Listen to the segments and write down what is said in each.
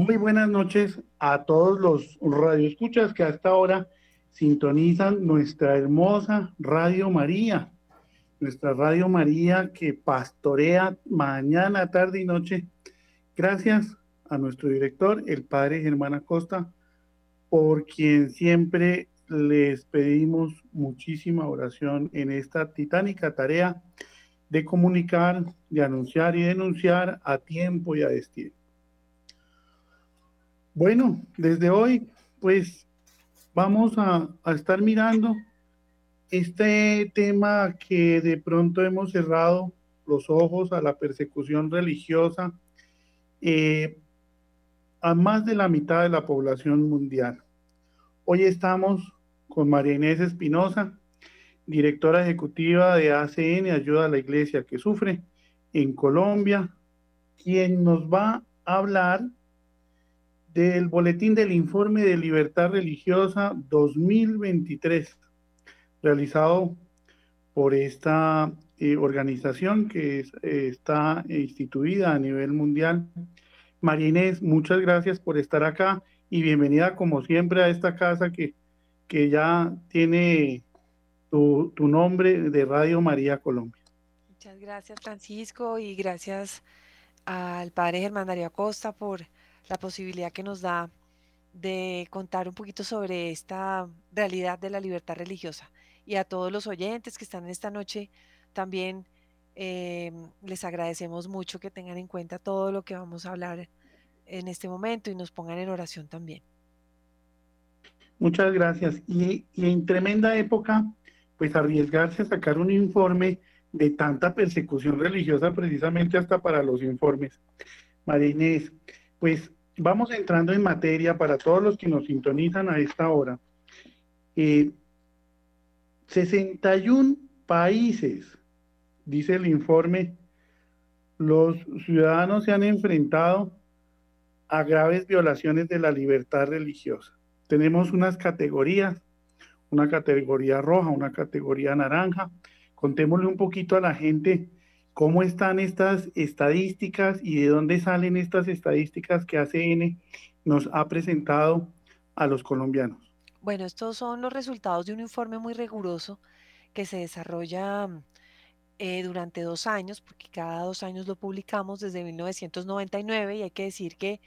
Muy buenas noches a todos los radioescuchas que hasta ahora sintonizan nuestra hermosa Radio María, nuestra Radio María que pastorea mañana, tarde y noche. Gracias a nuestro director, el padre Germán Acosta, por quien siempre les pedimos muchísima oración en esta titánica tarea de comunicar, de anunciar y denunciar a tiempo y a destino. Bueno, desde hoy, pues vamos a, estar mirando este tema que de pronto hemos cerrado los ojos a la persecución religiosa eh, a más de la mitad de la población mundial. Hoy estamos con María Inés Espinosa, directora ejecutiva de ACN, Ayuda a la Iglesia que Sufre, en Colombia, quien nos va a hablar del boletín del informe de libertad religiosa 2023, realizado por esta eh, organización que eh, está instituida a nivel mundial. María Inés, muchas gracias por estar acá y bienvenida como siempre a esta casa que, que ya tiene tu, tu nombre de Radio María Colombia. Muchas gracias Francisco y gracias al padre Germán Darío Acosta por la posibilidad que nos da de contar un poquito sobre esta realidad de la libertad religiosa. Y a todos los oyentes que están esta noche, también em, les agradecemos mucho que tengan en cuenta todo lo que vamos a hablar en este momento y nos pongan en oración también. Muchas gracias. Y, y en tremenda época, pues arriesgarse a sacar un informe de tanta persecución religiosa precisamente hasta para los informes. María Inés, pues vamos entrando en materia para todos los que nos sintonizan a esta hora. 61 eh, países, dice el informe, los ciudadanos se han enfrentado a graves violaciones de la libertad religiosa. Tenemos unas categorías, una categoría roja, una categoría naranja. Contémosle un poquito a la gente ¿Cómo están estas estadísticas y de dónde salen estas estadísticas que ACN nos ha presentado a los colombianos? Bueno, estos son los resultados de un informe muy riguroso que se desarrolla eh, durante dos años, porque cada dos años lo publicamos desde 1999 y hay que decir que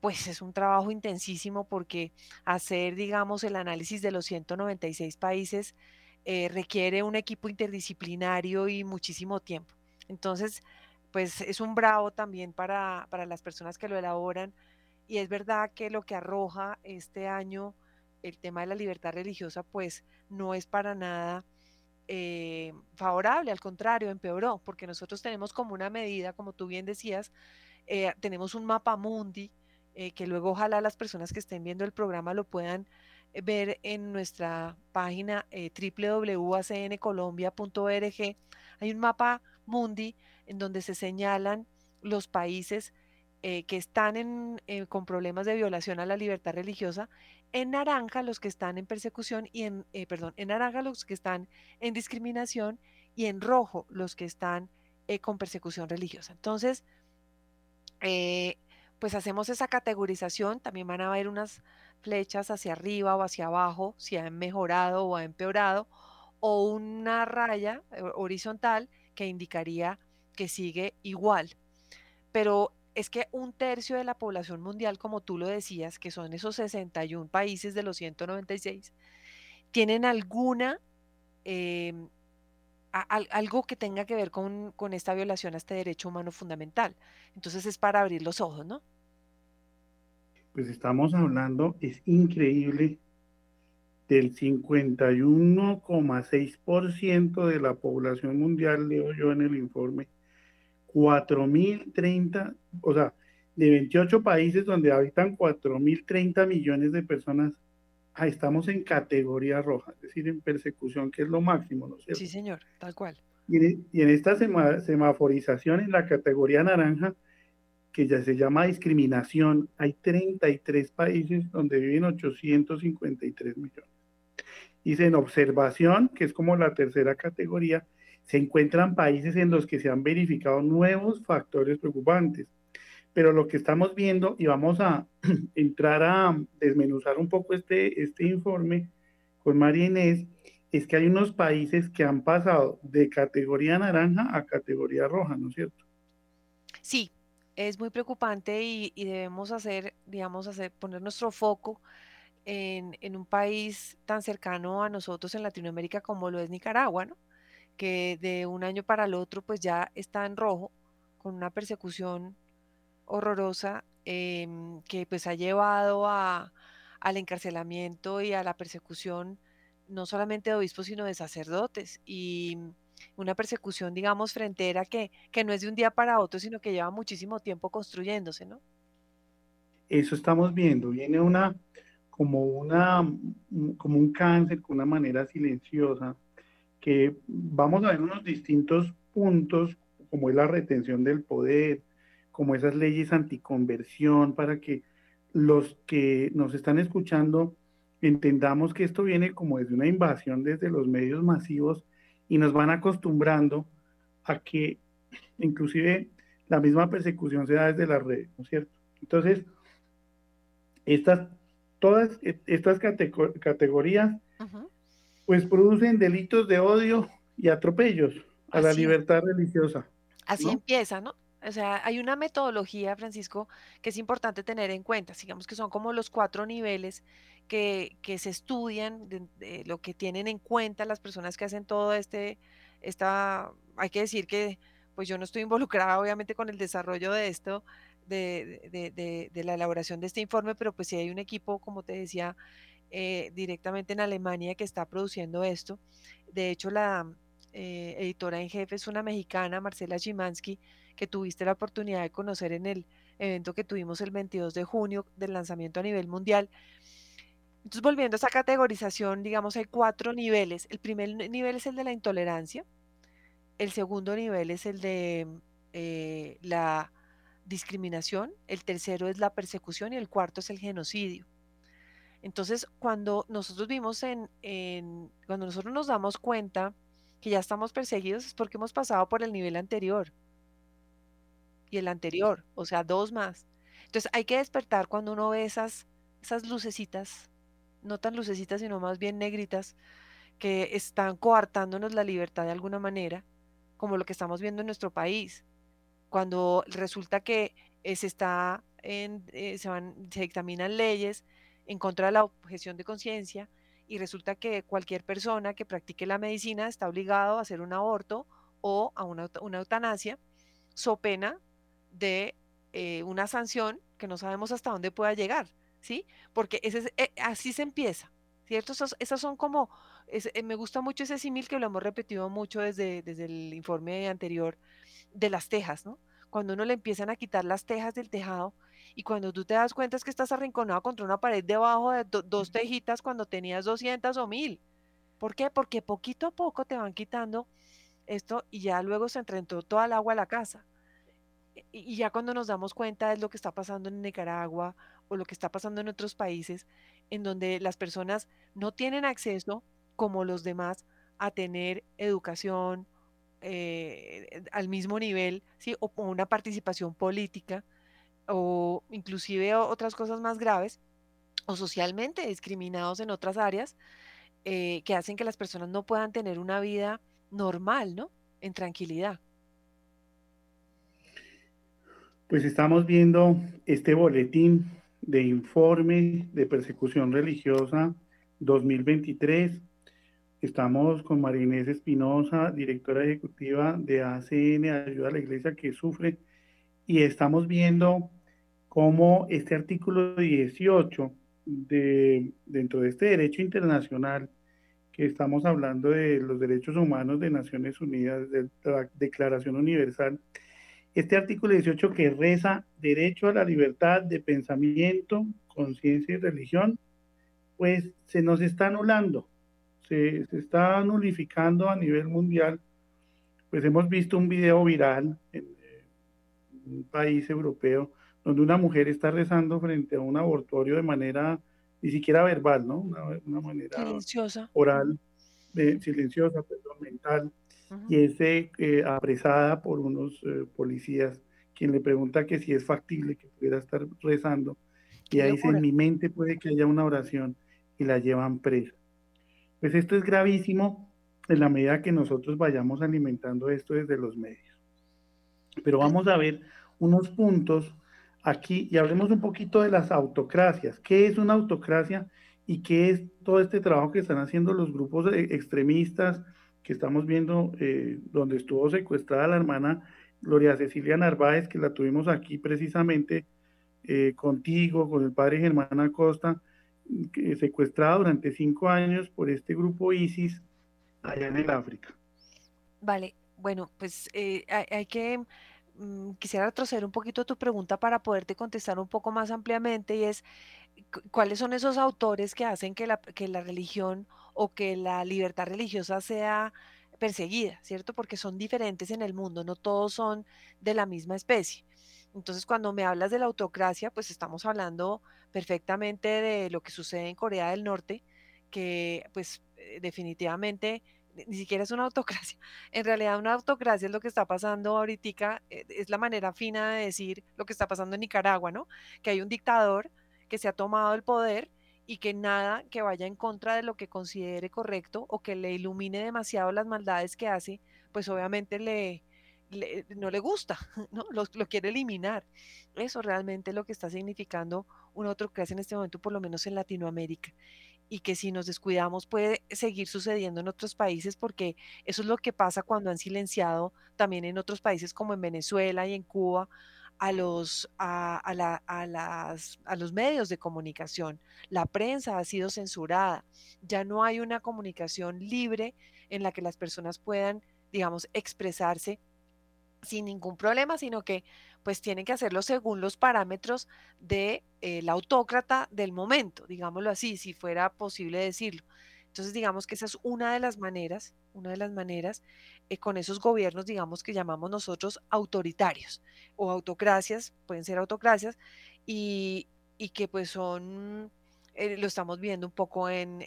pues es un trabajo intensísimo porque hacer, digamos, el análisis de los 196 países eh, requiere un equipo interdisciplinario y muchísimo tiempo. Entonces, pues es un bravo también para, las personas que lo elaboran. Y es verdad que lo que arroja este año el tema de la libertad religiosa, pues no es para nada eh, favorable, al contrario, empeoró, porque nosotros tenemos como una medida, como tú bien decías, eh, tenemos un mapa mundi, eh, que luego ojalá las personas que estén viendo el programa lo puedan ver en nuestra página www.acncolombia.org. Hay un mapa Mundi, en donde se señalan los países eh, que están eh, con problemas de violación a la libertad religiosa, en naranja los que están en persecución y en, eh, perdón, en naranja los que están en discriminación y en rojo los que están con persecución religiosa. Entonces, pues hacemos esa categorización, también van a ver unas flechas hacia arriba o hacia abajo, si han mejorado o ha empeorado, o una raya horizontal que indicaría que sigue igual. Pero es que un tercio de la población mundial, como tú lo decías, que son esos 61 países de los 196, tienen alguna, em, algo que tenga que ver con, con esta violación a este derecho humano fundamental. Entonces es para abrir los ojos, ¿no? Pues estamos hablando, es increíble del 51,6% de la población mundial, leo yo en el informe, 4.030, o sea, de 28 países donde habitan 4.030 millones de personas, ah, estamos en categoría roja, es decir, en persecución, que es lo máximo, ¿no Sí, señor, tal cual. Y, en esta semaforización, en la categoría naranja, que ya se llama discriminación, hay 33 países donde viven 853 millones. Dice en observación, que es como la tercera categoría, se encuentran países en los que se han verificado nuevos factores preocupantes. pero lo que estamos viendo, y vamos a entrar a desmenuzar un poco este, este informe con María Inés, es que hay unos países que han pasado de categoría naranja a categoría roja, ¿no es cierto? Sí, es muy preocupante y, debemos hacer, digamos, hacer, poner nuestro foco en, en, un país tan cercano a nosotros en Latinoamérica como lo es Nicaragua, ¿no? que de un año para el otro pues ya está en rojo, con una persecución horrorosa em, que pues ha llevado a, al encarcelamiento y a la persecución no solamente de obispos, sino de sacerdotes. Y una persecución, digamos, frentera que, que no es de un día para otro, sino que lleva muchísimo tiempo construyéndose, ¿no? Eso estamos viendo, viene una como una como un cáncer con una manera silenciosa que vamos a ver unos distintos puntos como es la retención del poder, como esas leyes anticonversión para que los que nos están escuchando entendamos que esto viene como desde una invasión desde los medios masivos y nos van acostumbrando a que inclusive la misma persecución se da desde las redes, ¿no es cierto? Entonces, estas, todas estas categorías, pues producen delitos de odio y atropellos a la libertad religiosa. Así empieza, ¿no? O sea, hay una metodología, Francisco, que es importante tener en cuenta. Digamos que son como los cuatro niveles que, que se estudian, de, lo que tienen en cuenta las personas que hacen todo este, esta, hay que decir que pues yo no estoy involucrada obviamente con el desarrollo de esto, de, la elaboración de este informe, pero pues sí hay un equipo, como te decía, eh, directamente en Alemania que está produciendo esto. De hecho, la eh, editora en jefe es una mexicana, Marcela Szymanski, que tuviste la oportunidad de conocer en el evento que tuvimos el 22 de junio del lanzamiento a nivel mundial. Entonces, volviendo a esa categorización, digamos, hay cuatro niveles. El primer nivel es el de la intolerancia, el segundo nivel es el de eh, la discriminación, el tercero es la persecución y el cuarto es el genocidio. Entonces, cuando nosotros vimos en, cuando nosotros nos damos cuenta que ya estamos perseguidos es porque hemos pasado por el nivel anterior y el anterior, o sea, dos más. Entonces hay que despertar cuando uno ve esas, esas lucecitas, no tan lucecitas, sino más bien negritas, que están coartándonos la libertad de alguna manera, como lo que estamos viendo en nuestro país. Cuando resulta que eh, se está en, eh, se, van, se dictaminan leyes en contra de la objeción de conciencia y resulta que cualquier persona que practique la medicina está obligado a hacer un aborto o a una, una eutanasia, so pena de eh, una sanción que no sabemos hasta dónde pueda llegar, ¿sí? Porque ese, eh, así se empieza, ¿cierto? esas son como, eh, me gusta mucho ese símil que lo hemos repetido mucho desde, desde el informe anterior de las tejas, ¿no? Cuando uno le empiezan a quitar las tejas del tejado y cuando tú te das cuenta es que estás arrinconado contra una pared debajo de dos tejitas cuando tenías 200 o 1000. ¿Por qué? Porque poquito a poco te van quitando esto y ya luego se entró toda el agua a la casa y ya cuando nos damos cuenta es lo que está pasando en Nicaragua o lo que está pasando en otros países, en donde las personas no tienen acceso, como los demás, a tener educación eh, al mismo nivel, ¿sí? o una participación política, o inclusive otras cosas más graves, o socialmente discriminados en otras áreas, eh, que hacen que las personas no puedan tener una vida normal, ¿no? En tranquilidad. Pues estamos viendo este boletín de informe de persecución religiosa 2023. Estamos con María Inés Espinosa, directora ejecutiva de ACN, Ayuda a la Iglesia que Sufre, y estamos viendo cómo este artículo 18 de, dentro de este derecho internacional, que estamos hablando de los derechos humanos de Naciones Unidas, de la Declaración Universal, este artículo 18 que reza derecho a la libertad de pensamiento, conciencia y religión, pues se nos está anulando, se, está nulificando a nivel mundial. Pues hemos visto un video viral en, un país europeo donde una mujer está rezando frente a un abortorio de manera ni siquiera verbal, ¿no? Una, manera silenciosa. oral, silenciosa, perdón, mental y es eh, apresada por unos eh, policías quien le pregunta que si es factible que pudiera estar rezando, y ahí dice, en mi mente puede que haya una oración, y la llevan presa. Pues esto es gravísimo en la medida que nosotros vayamos alimentando esto desde los medios. Pero vamos a ver unos puntos aquí y hablemos un poquito de las autocracias. ¿Qué es una autocracia y qué es todo este trabajo que están haciendo los grupos extremistas que estamos viendo, eh, donde estuvo secuestrada la hermana Gloria Cecilia Narváez, que la tuvimos aquí precisamente eh, contigo, con el padre Germán Acosta, secuestrada durante cinco años por este grupo ISIS allá en el África. Vale, bueno, pues eh, hay, que, mm, quisiera retroceder un poquito tu pregunta para poderte contestar un poco más ampliamente y es, ¿cuáles son esos autores que hacen que la, que la religión o que la libertad religiosa sea perseguida, ¿cierto? Porque son diferentes en el mundo, no todos son de la misma especie. Entonces, cuando me hablas de la autocracia, pues estamos hablando perfectamente de lo que sucede en Corea del Norte, que pues eh, definitivamente ni siquiera es una autocracia. En realidad una autocracia es lo que está pasando ahorita, eh, es la manera fina de decir lo que está pasando en Nicaragua, ¿no? Que hay un dictador que se ha tomado el poder y que nada que vaya en contra de lo que considere correcto o que le ilumine demasiado las maldades que hace, pues obviamente le, no le gusta, ¿no? Lo, quiere eliminar. Eso realmente es lo que está significando un otro que hace en este momento, por lo menos en Latinoamérica. Y que si nos descuidamos puede seguir sucediendo en otros países, porque eso es lo que pasa cuando han silenciado también en otros países como en Venezuela y en Cuba a los, a, las, a los medios de comunicación. La prensa ha sido censurada. Ya no hay una comunicación libre en la que las personas puedan, digamos, expresarse sin ningún problema, sino que pues tienen que hacerlo según los parámetros del de, el autócrata del momento, digámoslo así, si fuera posible decirlo. Entonces, digamos que esa es una de las maneras, una de las maneras eh, con esos gobiernos, digamos que llamamos nosotros autoritarios o autocracias, pueden ser autocracias, y que pues son eh, lo estamos viendo un poco en,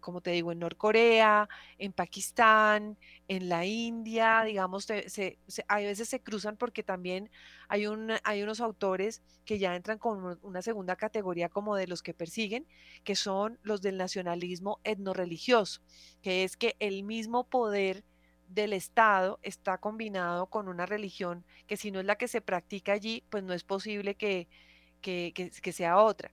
como te digo, en Norcorea, en Pakistán, en la India, digamos, se, a veces se cruzan porque también hay, un, hay unos autores que ya entran con una segunda categoría como de los que persiguen, que son los del nacionalismo etnorreligioso, que es que el mismo poder del Estado está combinado con una religión que si no es la que se practica allí, pues no es posible que, que sea otra.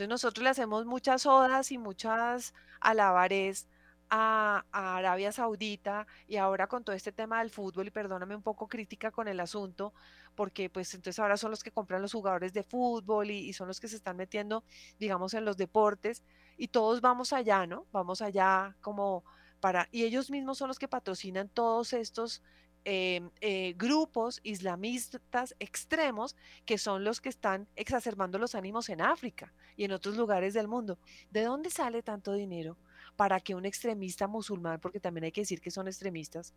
Entonces nosotros le hacemos muchas odas y muchas alabares a, Arabia Saudita y ahora con todo este tema del fútbol, y perdóname un poco crítica con el asunto, porque pues entonces ahora son los que compran los jugadores de fútbol y, y son los que se están metiendo, digamos, en los deportes y todos vamos allá, ¿no? Vamos allá como para, y ellos mismos son los que patrocinan todos estos Em, eh, grupos islamistas extremos que son los que están exacerbando los ánimos en África y en otros lugares del mundo. ¿De dónde sale tanto dinero para que un extremista musulmán, porque también hay que decir que son extremistas,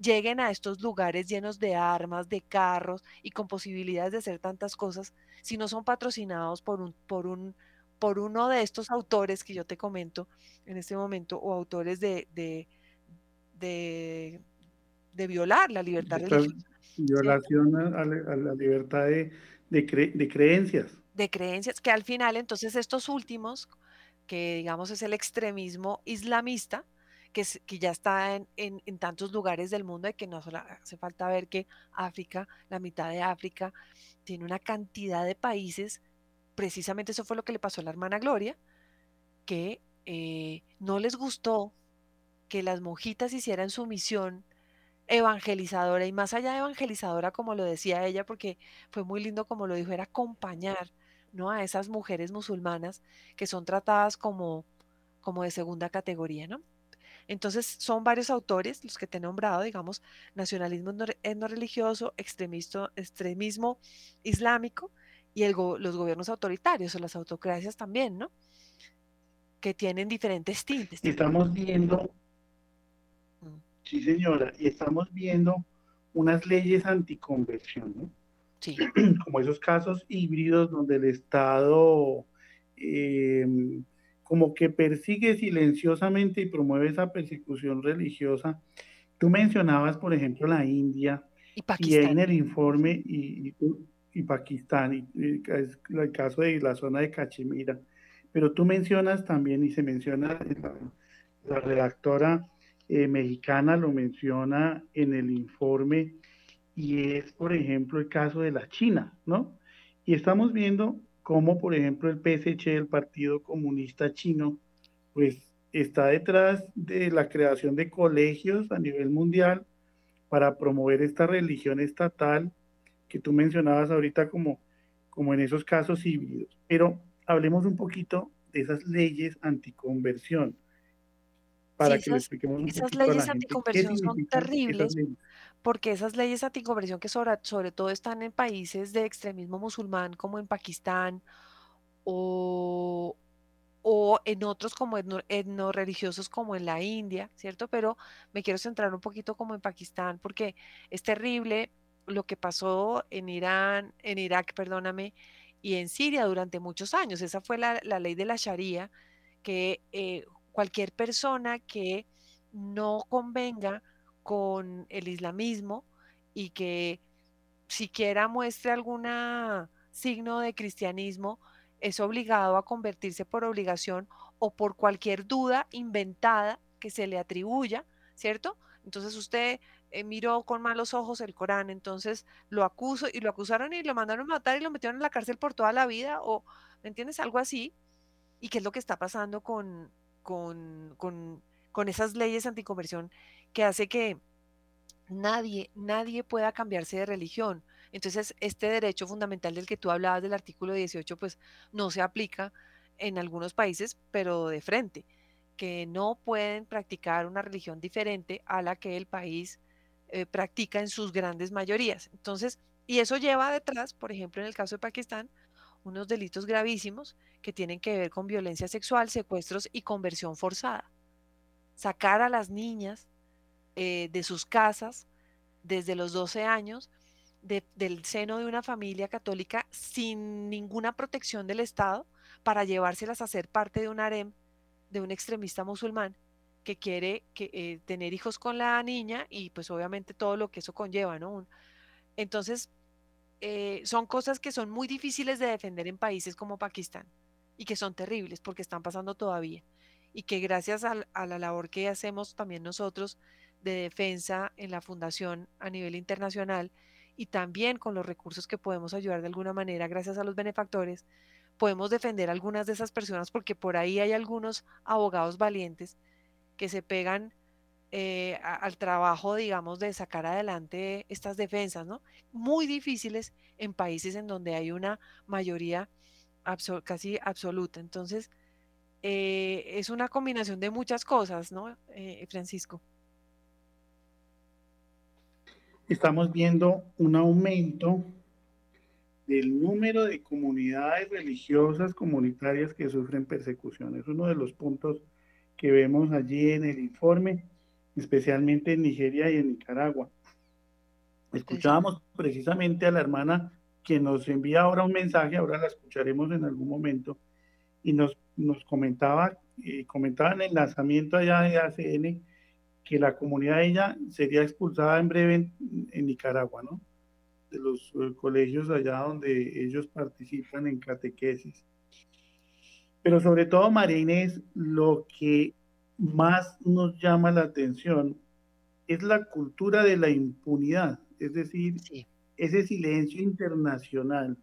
lleguen a estos lugares llenos de armas, de carros y con posibilidades de hacer tantas cosas si no son patrocinados por un, por un por uno de estos autores que yo te comento en este momento o autores de, de de violar la libertad religiosa. Violación a, la, libertad de, de, creencias. De creencias, que al final entonces estos últimos, que digamos es el extremismo islamista, que, que ya está en, en, tantos lugares del mundo y que no hace falta ver que África, la mitad de África, tiene una cantidad de países, precisamente eso fue lo que le pasó a la hermana Gloria, que eh, no les gustó que las monjitas hicieran su misión evangelizadora y más allá de evangelizadora, como lo decía ella, porque fue muy lindo como lo dijo, era acompañar ¿no? a esas mujeres musulmanas que son tratadas como, como de segunda categoría, ¿no? Entonces son varios autores los que te he nombrado, digamos, nacionalismo no religioso, extremismo islámico y el los gobiernos autoritarios o las autocracias también, ¿no? Que tienen diferentes tintes. Estamos viendo Sí, señora, y estamos viendo unas leyes anticonversión, ¿no? Sí. Como esos casos híbridos donde el Estado em, como que persigue silenciosamente y promueve esa persecución religiosa. Tú mencionabas, por ejemplo, la India, Y, Pakistán. en el informe, y, y, Pakistán, y, es el caso de la zona de Cachemira. Pero tú mencionas también, y se menciona, la, redactora eh, mexicana lo menciona en el informe, y es, por ejemplo, el caso de la China, ¿no? Y estamos viendo cómo, por ejemplo, el PSC, el Partido Comunista Chino, pues está detrás de la creación de colegios a nivel mundial para promover esta religión estatal que tú mencionabas ahorita como, como en esos casos híbridos. Pero hablemos un poquito de esas leyes anticonversión. Para que esas, expliquemos un esas leyes anticonversión son terribles porque esas leyes anticonversión que sobre, sobre todo están en países de extremismo musulmán como en Pakistán o, o en otros como etno, religiosos como en la India, ¿cierto? Pero me quiero centrar un poquito como en Pakistán porque es terrible lo que pasó en Irán, en Irak, perdóname, y en Siria durante muchos años. Esa fue la, ley de la Sharia, que eh, cualquier persona que no convenga con el islamismo y que siquiera muestre algún signo de cristianismo, es obligado a convertirse por obligación o por cualquier duda inventada que se le atribuya, ¿cierto? Entonces usted eh, miró con malos ojos el Corán, entonces lo acuso y lo acusaron y lo mandaron a matar y lo metieron en la cárcel por toda la vida, o, ¿me entiendes? Algo así. ¿Y qué es lo que está pasando con, con, con, con esas leyes anticonversión que hace que nadie, nadie pueda cambiarse de religión? Entonces, este derecho fundamental del que tú hablabas del artículo 18, pues no se aplica en algunos países, pero de frente, que no pueden practicar una religión diferente a la que el país eh, practica en sus grandes mayorías. Entonces, y eso lleva detrás, por ejemplo, en el caso de Pakistán, unos delitos gravísimos que tienen que ver con violencia sexual, secuestros y conversión forzada. Sacar a las niñas eh, de sus casas desde los 12 años del seno de una familia católica sin ninguna protección del Estado para llevárselas a ser parte de un harem de un extremista musulmán que quiere que, eh, tener hijos con la niña y pues obviamente todo lo que eso conlleva, ¿no? entonces, eh, son cosas que son muy difíciles de defender en países como Pakistán y que son terribles porque están pasando todavía y que gracias a la labor que hacemos también nosotros de defensa en la fundación a nivel internacional, y también con los recursos que podemos ayudar de alguna manera gracias a los benefactores, podemos defender a algunas de esas personas porque por ahí hay algunos abogados valientes que se pegan eh, al trabajo, digamos, de sacar adelante estas defensas, ¿no? Muy difíciles en países en donde hay una mayoría casi absoluta. Entonces, eh, es una combinación de muchas cosas, ¿no, eh, Francisco? estamos viendo un aumento del número de comunidades religiosas comunitarias que sufren persecución. Es uno de los puntos que vemos allí en el informe, especialmente en Nigeria y en Nicaragua. Escuchábamos precisamente a la hermana que nos envía ahora un mensaje, ahora la escucharemos en algún momento, y nos, nos comentaba, eh, comentaba en el lanzamiento allá de ACN que la comunidad de ella sería expulsada en breve en, Nicaragua, ¿no? De los eh, colegios allá donde ellos participan en catequesis. Pero sobre todo, María Inés, lo que más nos llama la atención es la cultura de la impunidad, es decir, ese silencio internacional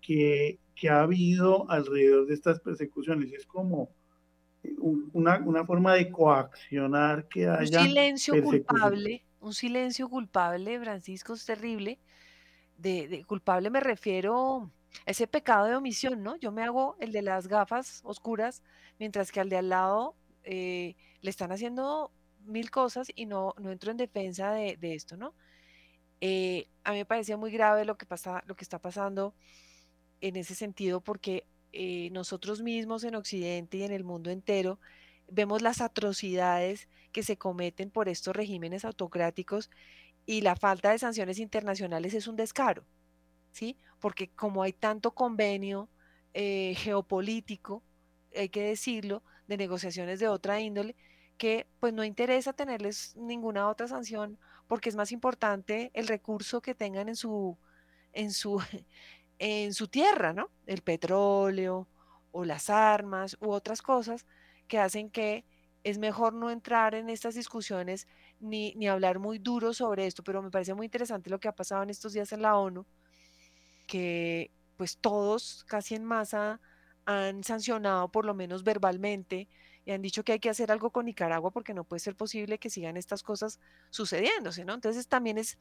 que, que ha habido alrededor de estas persecuciones. Es como, una, una forma de coaccionar que haya. Un silencio culpable, un silencio culpable, Francisco, es terrible. De, culpable me refiero a ese pecado de omisión, ¿no? Yo me hago el de las gafas oscuras, mientras que al de al lado eh, le están haciendo mil cosas y no, no entro en defensa de, esto, ¿no? Eh, a mí me parecía muy grave lo que, pasa, lo que está pasando en ese sentido porque eh, nosotros mismos en Occidente y en el mundo entero vemos las atrocidades que se cometen por estos regímenes autocráticos y la falta de sanciones internacionales es un descaro, ¿sí? Porque como hay tanto convenio eh, geopolítico, hay que decirlo, de negociaciones de otra índole, que pues no interesa tenerles ninguna otra sanción porque es más importante el recurso que tengan en su, en su, en su tierra, ¿no? El petróleo o las armas u otras cosas que hacen que es mejor no entrar en estas discusiones ni, ni hablar muy duro sobre esto, pero me parece muy interesante lo que ha pasado en estos días en la ONU, que pues todos casi en masa han sancionado por lo menos verbalmente y han dicho que hay que hacer algo con Nicaragua porque no puede ser posible que sigan estas cosas sucediéndose, ¿no? Entonces también es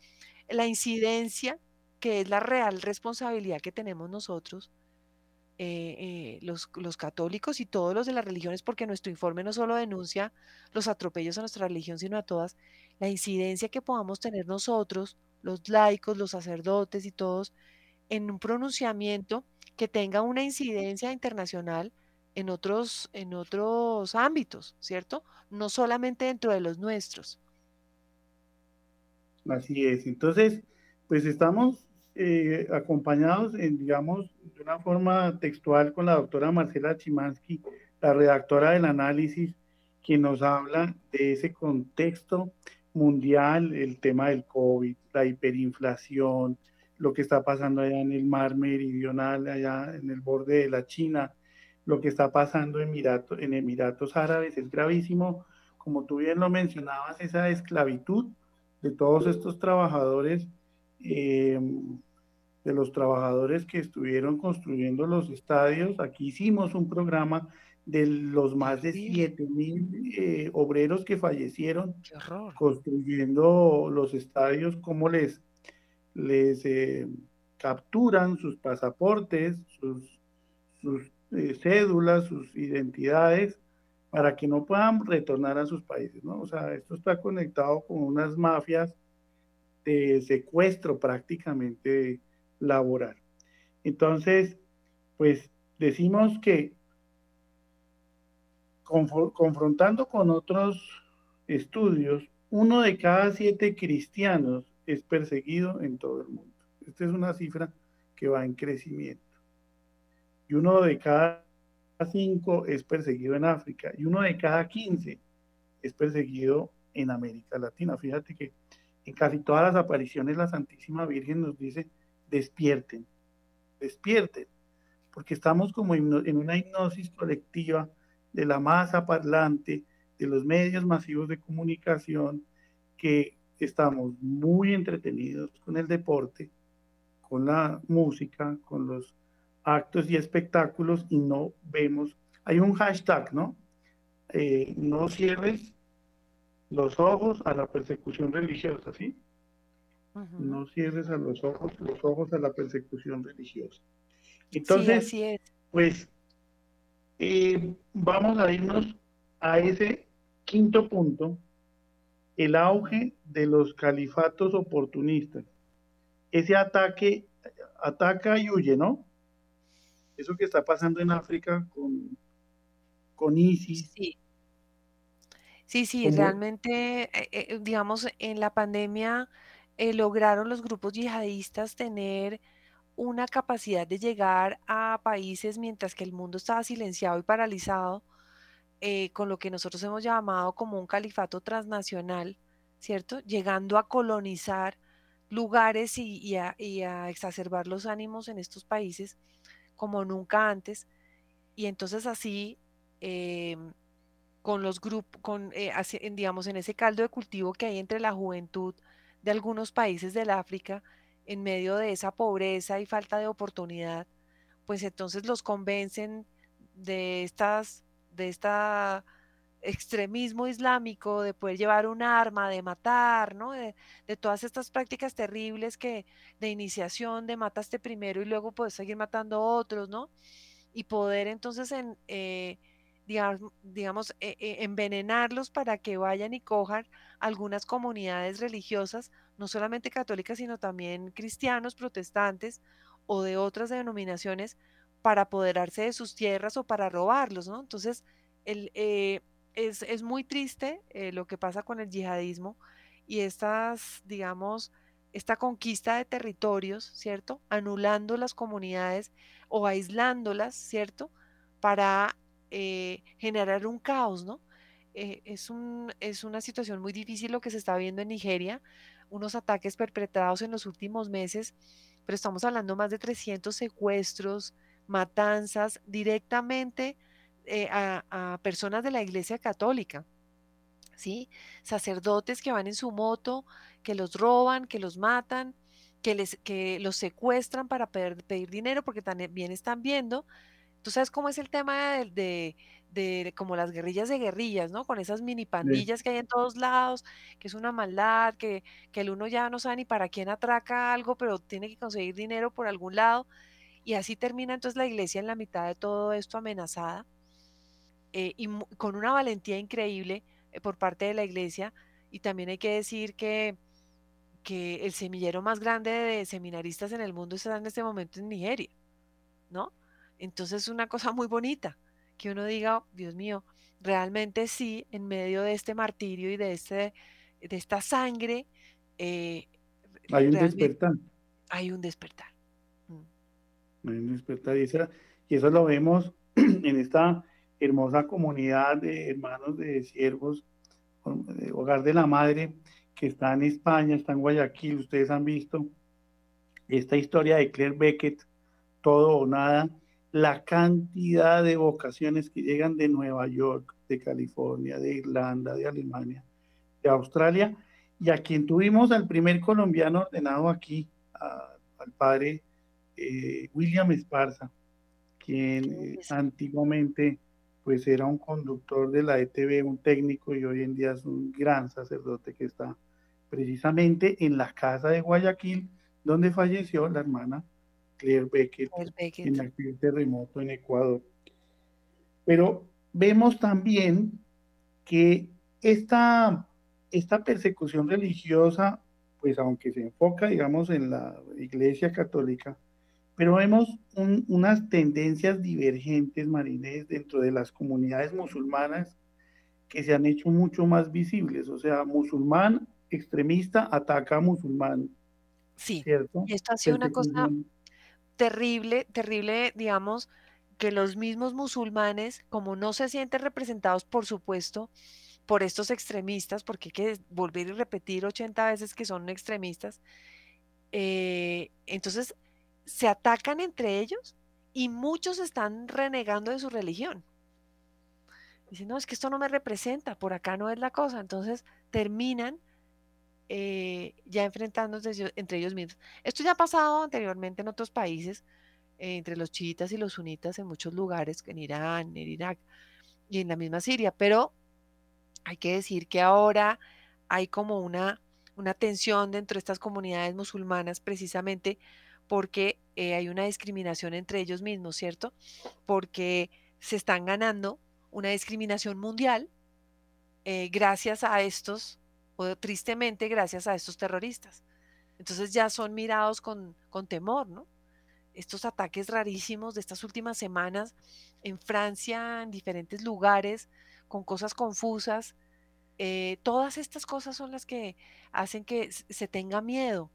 la incidencia que es la real responsabilidad que tenemos nosotros, eh, eh, los, los, católicos y todos los de las religiones, porque nuestro informe no solo denuncia los atropellos a nuestra religión, sino a todas, la incidencia que podamos tener nosotros, los laicos, los sacerdotes y todos, en un pronunciamiento que tenga una incidencia internacional en otros, en otros ámbitos, ¿cierto? No solamente dentro de los nuestros. Así es. Entonces, pues estamos eh, acompañados, en, digamos, de una forma textual con la doctora Marcela Chimansky, la redactora del análisis, que nos habla de ese contexto mundial, el tema del COVID, la hiperinflación, lo que está pasando allá en el mar meridional, allá en el borde de la China, lo que está pasando en, Emiratos, en Emiratos Árabes es gravísimo. Como tú bien lo mencionabas, esa esclavitud de todos estos trabajadores, eh, de los trabajadores que estuvieron construyendo los estadios. Aquí hicimos un programa de los más de 7 mil eh, obreros que fallecieron construyendo los estadios, cómo les, les eh, capturan sus pasaportes, sus, eh, cédulas, sus identidades, para que no puedan retornar a sus países, ¿no? O sea, esto está conectado con unas mafias de secuestro prácticamente laboral. Entonces, pues decimos que confrontando con otros estudios, uno de cada siete cristianos es perseguido en todo el mundo. Esta es una cifra que va en crecimiento y uno de cada cinco es perseguido en África y uno de cada quince es perseguido en América Latina. Fíjate que en casi todas las apariciones la Santísima Virgen nos dice, despierten, despierten, porque estamos como en una hipnosis colectiva de la masa parlante, de los medios masivos de comunicación, que estamos muy entretenidos con el deporte, con la música, con los actos y espectáculos y no vemos, hay un hashtag, ¿no? Eh, no cierres los ojos a la persecución religiosa, ¿sí? No cierres a los ojos, los ojos a la persecución religiosa. Entonces, pues eh, vamos a irnos a ese quinto punto, el auge de los califatos oportunistas. Ese ataque, ataca y huye, ¿no? eso que está pasando en África con, con ISIS. Sí, sí, sí realmente, eh, eh, digamos, en la pandemia eh, lograron los grupos yihadistas tener una capacidad de llegar a países mientras que el mundo estaba silenciado y paralizado, con lo que nosotros hemos llamado como un califato transnacional, ¿cierto? Llegando a colonizar lugares y, a, exacerbar los ánimos en estos países como nunca antes. Y entonces así, em, con los grupos, con, eh, digamos, en ese caldo de cultivo que hay entre la juventud de algunos países del África, en medio de esa pobreza y falta de oportunidad, pues entonces los convencen de estas, de esta extremismo islámico, de poder llevar un arma, de matar, ¿no? De, todas estas prácticas terribles que de iniciación, de mataste primero y luego puedes seguir matando a otros, ¿no? Y poder entonces en, eh, digamos, eh, eh, envenenarlos para que vayan y cojan algunas comunidades religiosas, no solamente católicas, sino también cristianos, protestantes o de otras denominaciones, para apoderarse de sus tierras o para robarlos, ¿no? Entonces, el, es, muy triste eh, lo que pasa con el yihadismo y estas, digamos, esta conquista de territorios, ¿cierto? Anulando las comunidades o aislándolas, ¿cierto? Para eh, generar un caos, ¿no? eh, es, un, es una situación muy difícil lo que se está viendo en Nigeria, unos ataques perpetrados en los últimos meses, pero estamos hablando más de 300 secuestros, matanzas directamente eh, a, personas de la Iglesia Católica. ¿Sí? Sacerdotes que van en su moto, que los roban, que los matan, que, les, que los secuestran para pedir, pedir dinero porque también están viendo. Tú sabes cómo es el tema de, de, como las guerrillas de guerrillas, ¿no? Con esas mini pandillas que hay en todos lados, que es una maldad, que, que el uno ya no sabe ni para quién atraca algo, pero tiene que conseguir dinero por algún lado. Y así termina entonces la iglesia en la mitad de todo esto amenazada eh, y con una valentía increíble eh, por parte de la iglesia. Y también hay que decir que, que el semillero más grande de seminaristas en el mundo está en este momento en Nigeria, ¿no? Entonces es una cosa muy bonita que uno diga, oh, Dios mío, realmente sí, en medio de este martirio y de, este, de esta sangre, eh, hay un despertar. Hay un despertar. Y, eso lo vemos en esta hermosa comunidad de hermanos de siervos, Hogar de la Madre, que está en España, está en Guayaquil. Ustedes han visto esta historia de Claire Beckett, todo o nada, la cantidad de vocaciones que llegan de Nueva York, de California, de Irlanda, de Alemania, de Australia, y a quien tuvimos al primer colombiano ordenado aquí, al padre eh, William Esparza, quien eh, antiguamente pues era un conductor de la ETV, un técnico y hoy en día es un gran sacerdote que está precisamente en la casa de Guayaquil, donde falleció la hermana Claire Beckett, en aquel terremoto en Ecuador. Pero vemos también que esta, esta persecución religiosa, pues aunque se enfoca, digamos, en la Iglesia Católica, pero vemos unas tendencias divergentes, Marines, dentro de las comunidades musulmanas que se han hecho mucho más visibles. O sea, musulmán extremista ataca a musulmán. Sí, ¿cierto? y esto ha sido una cosa terrible, terrible, digamos, que los mismos musulmanes, como no se sienten representados, por supuesto, por estos extremistas, porque hay que volver y repetir 80 veces que son extremistas, eh, entonces se atacan entre ellos y muchos están renegando de su religión. Dicen, no, es que esto no me representa, por acá no es la cosa. Entonces terminan eh, ya enfrentándose entre ellos mismos. Esto ya ha pasado anteriormente en otros países, eh, entre los chiitas y los sunitas en muchos lugares, en Irán, en Irak y en la misma Siria, pero hay que decir que ahora hay como una, una tensión dentro de estas comunidades musulmanas precisamente porque eh, hay una discriminación entre ellos mismos, ¿cierto? Porque se están ganando una discriminación mundial eh, gracias a estos, o tristemente gracias a estos terroristas. Entonces ya son mirados con, con temor, ¿no? Estos ataques rarísimos de estas últimas semanas en Francia, en diferentes lugares, con cosas confusas, eh, todas estas cosas son las que hacen que se tenga miedo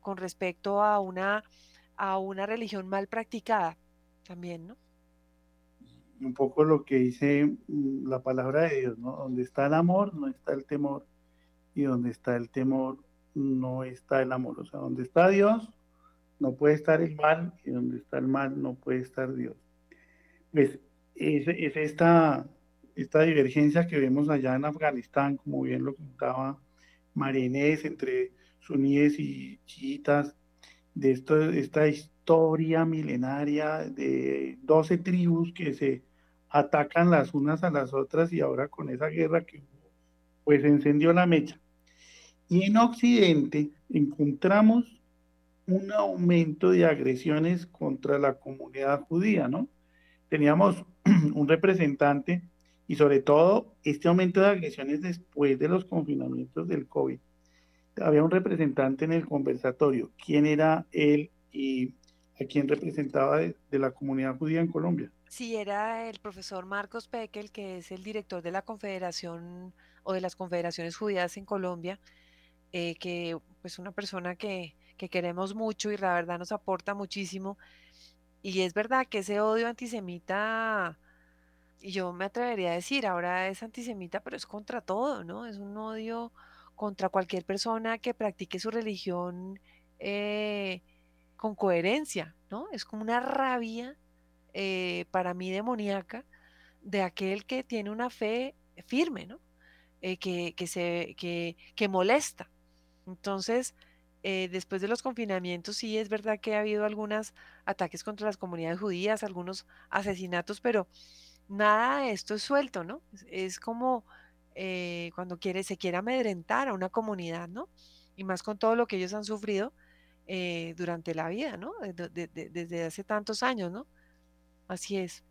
con respecto a una, a una religión mal practicada también, ¿no? Un poco lo que dice mm, la palabra de Dios, ¿no? Donde está el amor, no está el temor, y donde está el temor, no está el amor. O sea, donde está Dios, no puede estar el mal, y donde está el mal, no puede estar Dios. Pues es, es esta, esta divergencia que vemos allá en Afganistán, como bien lo contaba Marinés, entre suníes y chiitas, de esto, esta historia milenaria de 12 tribus que se atacan las unas a las otras y ahora con esa guerra que pues encendió la mecha. Y en Occidente encontramos un aumento de agresiones contra la comunidad judía, ¿no? Teníamos un representante y sobre todo este aumento de agresiones después de los confinamientos del COVID había un representante en el conversatorio. ¿Quién era él y a quién representaba de, la comunidad judía en Colombia? Sí, era el profesor Marcos Pekel, que es el director de la Confederación o de las Confederaciones Judías en Colombia, eh, que pues una persona que, que queremos mucho y la verdad nos aporta muchísimo. Y es verdad que ese odio antisemita y yo me atrevería a decir, ahora es antisemita, pero es contra todo, ¿no? Es un odio contra cualquier persona que practique su religión eh, con coherencia, ¿no? Es como una rabia eh, para mí demoníaca de aquel que tiene una fe firme, ¿no? Eh, que, que, se, que, que molesta. Entonces, después de los confinamientos, sí es verdad que ha habido algunos ataques contra las comunidades judías, algunos asesinatos, pero nada de esto es suelto, ¿no? Es como eh, cuando quiere, se quiere amedrentar a una comunidad, ¿no? Y más con todo lo que ellos han sufrido eh, durante la vida, ¿no? De- de- de- desde hace tantos años, ¿no? Así es.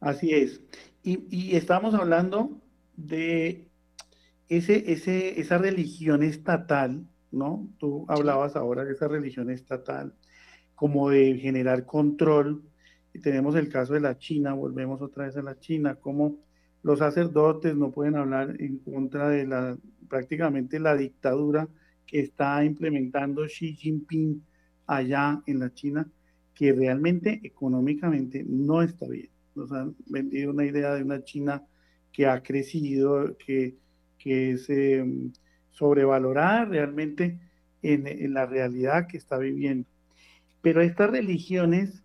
Así es. Y, y estamos hablando de ese, ese, esa religión estatal, ¿no? Tú hablabas ahora de esa religión estatal, como de generar control. Y tenemos el caso de la China, volvemos otra vez a la China, como los sacerdotes no pueden hablar en contra de la prácticamente la dictadura que está implementando Xi Jinping allá en la China, que realmente económicamente no está bien. Nos han vendido una idea de una China que ha crecido, que, que es eh, sobrevalorada realmente en, en la realidad que está viviendo. Pero estas religiones,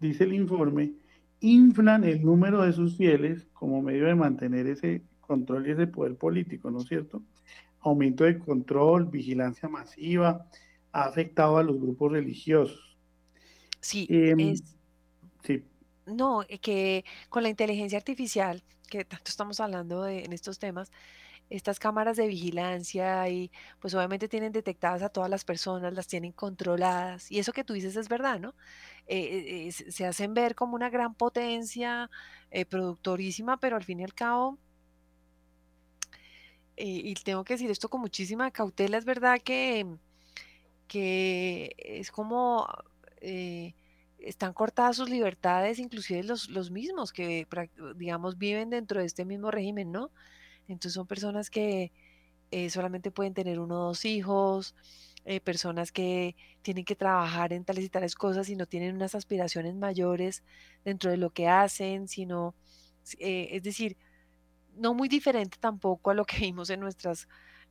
dice el informe, inflan el número de sus fieles como medio de mantener ese control y ese poder político, ¿no es cierto? Aumento de control, vigilancia masiva, ha afectado a los grupos religiosos. Sí, Eh, es, sí, no, eh, que con la inteligencia artificial, que tanto estamos hablando de, en estos temas, estas cámaras de vigilancia y pues obviamente tienen detectadas a todas las personas, las tienen controladas. Y eso que tú dices es verdad, ¿no? Eh, eh, se hacen ver como una gran potencia eh, productorísima, pero al fin y al cabo, y tengo que decir esto con muchísima cautela, es verdad que, que es como están cortadas sus libertades, inclusive los, los mismos que, digamos, viven dentro de este mismo régimen, ¿no? Entonces son personas que eh, solamente pueden tener uno o dos hijos, eh, personas que tienen que trabajar en tales y tales cosas y no tienen unas aspiraciones mayores dentro de lo que hacen, sino, eh, es decir, no muy diferente tampoco a lo que vimos en nuestras,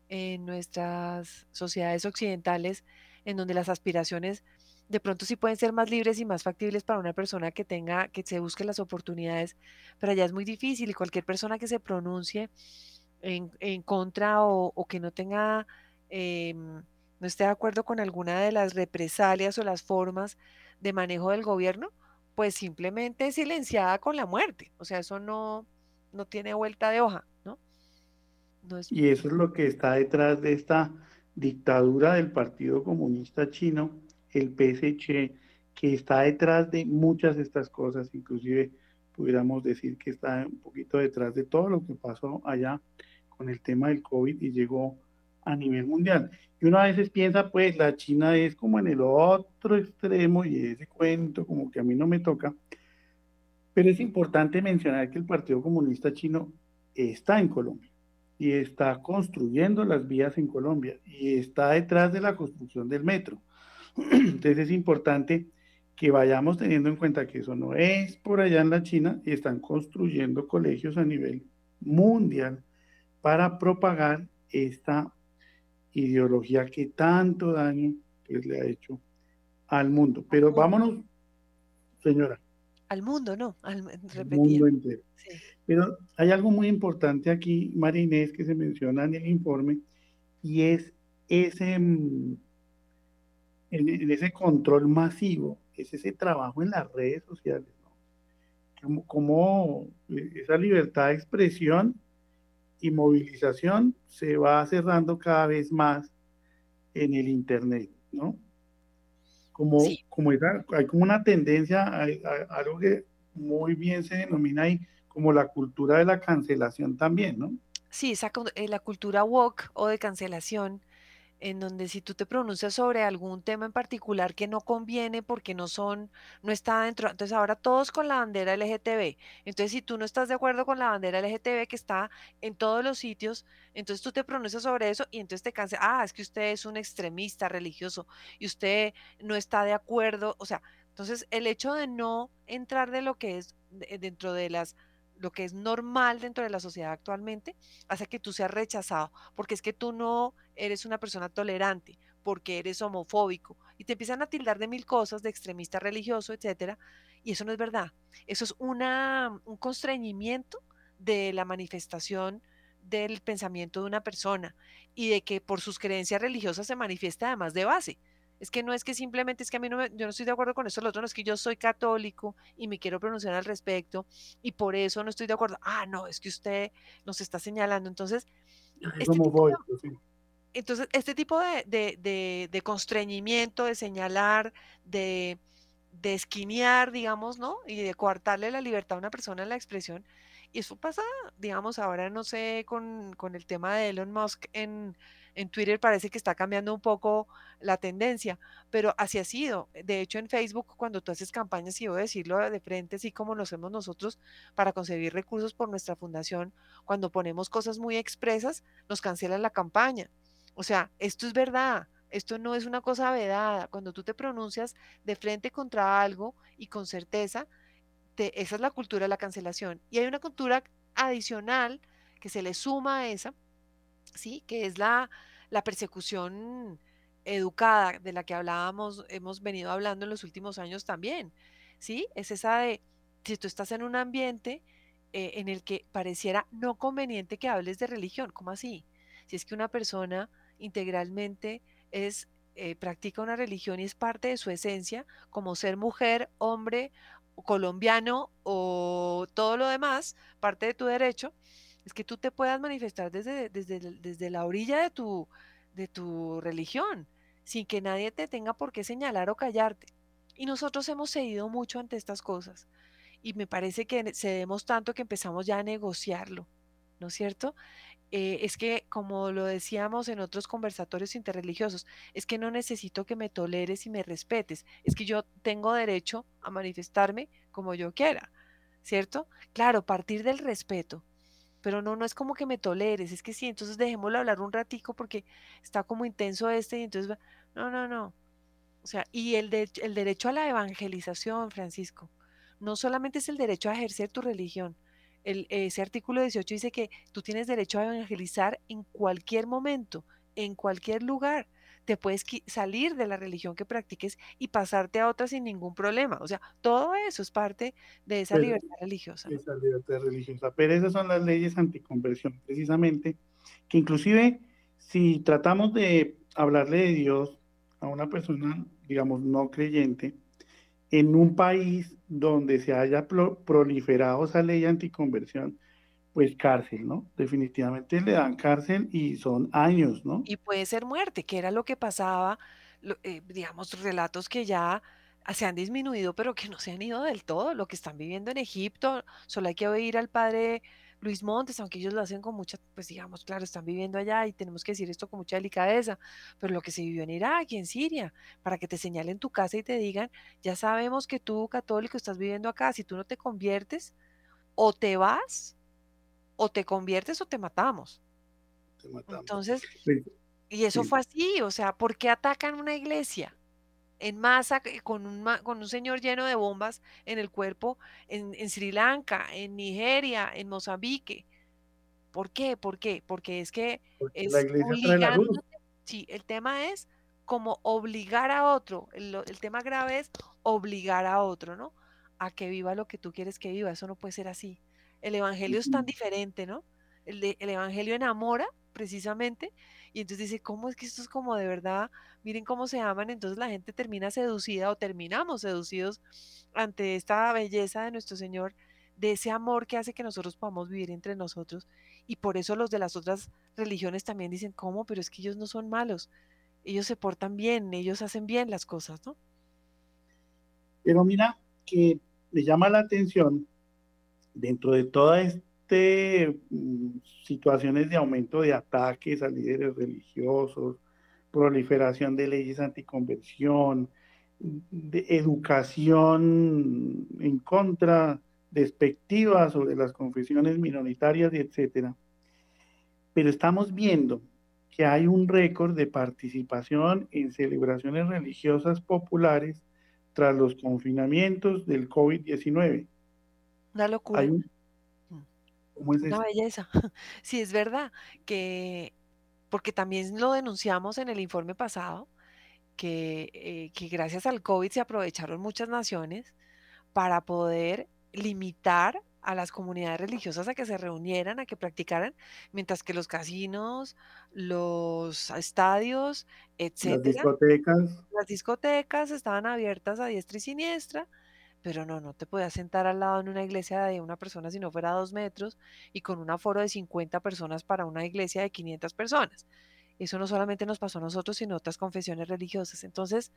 en nuestras sociedades occidentales, en donde las aspiraciones de pronto sí pueden ser más libres y más factibles para una persona que tenga, que se busque las oportunidades, pero allá es muy difícil y cualquier persona que se pronuncie en, en contra o, que no tenga, em, no esté de acuerdo con alguna de las represalias o las formas de manejo del gobierno, pues simplemente es silenciada con la muerte. O sea, eso no, no tiene vuelta de hoja, ¿no? Y eso es lo que está detrás de esta dictadura del Partido Comunista Chino, el PSC, que está detrás de muchas de estas cosas, inclusive pudiéramos decir que está un poquito detrás de todo lo que pasó allá con el tema del COVID y llegó a nivel mundial. Y uno a veces piensa, pues la China es como en el otro extremo y ese cuento como que a mí no me toca, pero es importante mencionar que el Partido Comunista Chino está en Colombia y está construyendo las vías en Colombia y está detrás de la construcción del metro. Entonces es importante que vayamos teniendo en cuenta que eso no es por allá en la China y están construyendo colegios a nivel mundial para propagar esta ideología que tanto daño pues, le ha hecho al mundo. al Pero mundo, vámonos, señora, al mundo, no, al, al mundo entero. Sí, Pero hay algo muy importante aquí, María Inés, que se menciona en el informe, y es ese, mm, en, en ese control masivo, es ese trabajo en las redes sociales, ¿no? Como, como eh, esa libertad de expresión y movilización se va cerrando cada vez más en el Internet, ¿no? Como, sí, como esa, hay como una tendencia a, a- a algo que muy bien se denomina ahí como la cultura de la cancelación también, ¿no? sí, esa, eh, la cultura woke o de cancelación en donde si tú te pronuncias sobre algún tema en particular que no conviene porque no son, no está dentro, entonces ahora todos con la bandera LGTB. Entonces, si tú no estás de acuerdo con la bandera LGTB que está en todos los sitios, entonces tú te pronuncias sobre eso y entonces te cansa, ah, es que usted es un extremista religioso y usted no está de acuerdo, o sea, entonces el hecho de no entrar de lo que es de- dentro de las lo que es normal dentro de la sociedad actualmente, hace que tú seas rechazado, porque es que tú no eres una persona tolerante, porque eres homofóbico, y te empiezan a tildar de mil cosas, de extremista religioso, etcétera, y eso no es verdad. Eso es una, un constreñimiento de la manifestación del pensamiento de una persona y de que por sus creencias religiosas se manifiesta además de base. Es que no es que simplemente es que a mí no yo no estoy de acuerdo con eso, lo otro no es que yo soy católico y me quiero pronunciar al respecto y por eso no estoy de acuerdo. Ah, no, es que usted nos está señalando. Entonces, este tipo, de, entonces, este tipo de, de, de, constreñimiento, de señalar, de, de esquinear, digamos, ¿no? Y de coartarle la libertad a una persona en la expresión, y eso pasa, digamos, ahora no sé, con, con el tema de Elon Musk en, en Twitter parece que está cambiando un poco la tendencia, pero así ha sido. De hecho, en Facebook, cuando tú haces campañas, y voy a decirlo de frente, así como lo hacemos nosotros para conseguir recursos por nuestra fundación, cuando ponemos cosas muy expresas, nos cancelan la campaña. O sea, esto es verdad. Esto no es una cosa vedada. Cuando tú te pronuncias de frente contra algo y con certeza, esa es la cultura de la cancelación. Y hay una cultura adicional que se le suma a esa, ¿sí? Que es la, persecución educada de la que hablábamos, hemos venido hablando en los últimos años también, ¿sí? Es esa de, si tú estás en un ambiente eh, en el que pareciera no conveniente que hables de religión, ¿cómo así? Si es que una persona integralmente es, eh, practica una religión y es parte de su esencia, como ser mujer, hombre colombiano o todo lo demás, parte de tu derecho, es que tú te puedas manifestar desde, desde, desde la orilla de tu, de tu religión, sin que nadie te tenga por qué señalar o callarte. Y nosotros hemos cedido mucho ante estas cosas. Y me parece que cedemos tanto que empezamos ya a negociarlo, ¿no es cierto? Eh, es que, como lo decíamos en otros conversatorios interreligiosos, es que no necesito que me toleres y me respetes, es que yo tengo derecho a manifestarme como yo quiera, ¿cierto? Claro, partir del respeto, pero no, no es como que me toleres, es que sí, entonces dejémoslo hablar un ratico porque está como intenso este y entonces, no, no, no. O sea, y el, el derecho a la evangelización, Francisco, no solamente es el derecho a ejercer tu religión, ese artículo 18 dice que tú tienes derecho a evangelizar en cualquier momento, en cualquier lugar. Te puedes salir de la religión que practiques y pasarte a otra sin ningún problema. O sea, todo eso es parte de esa libertad religiosa. Esa libertad religiosa. Pero esas son las leyes anticonversión, precisamente, que inclusive si tratamos de hablarle de Dios a una persona, digamos, no creyente, en un país donde se haya proliferado esa ley anticonversión, pues cárcel, ¿no? Definitivamente le dan cárcel y son años, ¿no? Y puede ser muerte, que era lo que pasaba, eh, digamos, relatos que ya se han disminuido, pero que no se han ido del todo, lo que están viviendo en Egipto, solo hay que oír al padre Luis Montes, aunque ellos lo hacen con mucha, pues digamos, claro, están viviendo allá y tenemos que decir esto con mucha delicadeza, pero lo que se vivió en Irak y en Siria, para que te señalen tu casa y te digan, ya sabemos que tú, católico, estás viviendo acá, si tú no te conviertes, o te vas, o te conviertes o te matamos. Entonces, y eso fue así, o sea, ¿por qué atacan una iglesia? En masa con un, con un señor lleno de bombas en el cuerpo en, Sri Lanka, en Nigeria, en Mozambique. ¿Por qué? ¿Por qué? Porque es que es Sí, el tema es como obligar a otro. El, tema grave es obligar a otro, ¿no? A que viva lo que tú quieres que viva. Eso no puede ser así. El evangelio es tan diferente, ¿no? El, el evangelio enamora precisamente y entonces dice, ¿cómo es que esto es como de verdad? Miren cómo se aman. Entonces la gente termina seducida o terminamos seducidos ante esta belleza de nuestro Señor, de ese amor que hace que nosotros podamos vivir entre nosotros. Y por eso los de las otras religiones también dicen, ¿cómo? Pero es que ellos no son malos. Ellos se portan bien, ellos hacen bien las cosas, ¿no? Pero mira que me llama la atención dentro de toda esta Mm, situaciones de aumento de ataques a líderes religiosos, proliferación de leyes anticonversión, de educación en contra, despectiva sobre las confesiones minoritarias, etcétera. Pero estamos viendo que hay un récord de participación en celebraciones religiosas populares tras los confinamientos del COVID-19. Una locura. Hay un, ¿Cómo es Una eso? belleza. Sí, es verdad que porque también lo denunciamos en el informe pasado, que, eh, que gracias al COVID se aprovecharon muchas naciones para poder limitar a las comunidades religiosas a que se reunieran, a que practicaran, mientras que los casinos, los estadios, Las etcétera, discotecas, las discotecas estaban abiertas a diestra y siniestra, pero no, no te podías sentar al lado en una iglesia de una persona si no fuera dos metros y con un aforo de 50 personas para una iglesia de 500 personas. Eso no solamente nos pasó a nosotros, sino a otras confesiones religiosas. Entonces,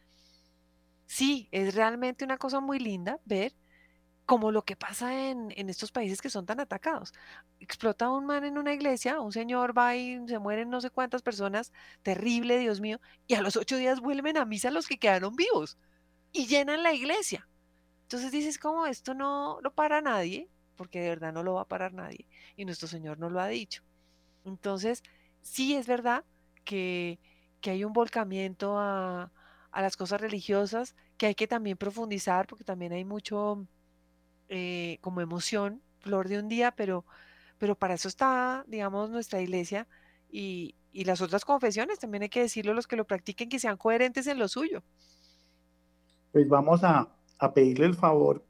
sí, es realmente una cosa muy linda ver como lo que pasa en, en estos países que son tan atacados. Explota un man en una iglesia, un señor va y se mueren no sé cuántas personas, terrible, Dios mío, y a los ocho días vuelven a misa los que quedaron vivos y llenan la iglesia. Entonces dices como esto no lo para nadie, porque de verdad no lo va a parar nadie, y nuestro Señor no lo ha dicho. Entonces, sí es verdad que, que hay un volcamiento a, a las cosas religiosas, que hay que también profundizar, porque también hay mucho eh, como emoción, flor de un día, pero, pero para eso está, digamos, nuestra iglesia y, y las otras confesiones, también hay que decirlo, los que lo practiquen, que sean coherentes en lo suyo. pues vamos a, a pedirle el favor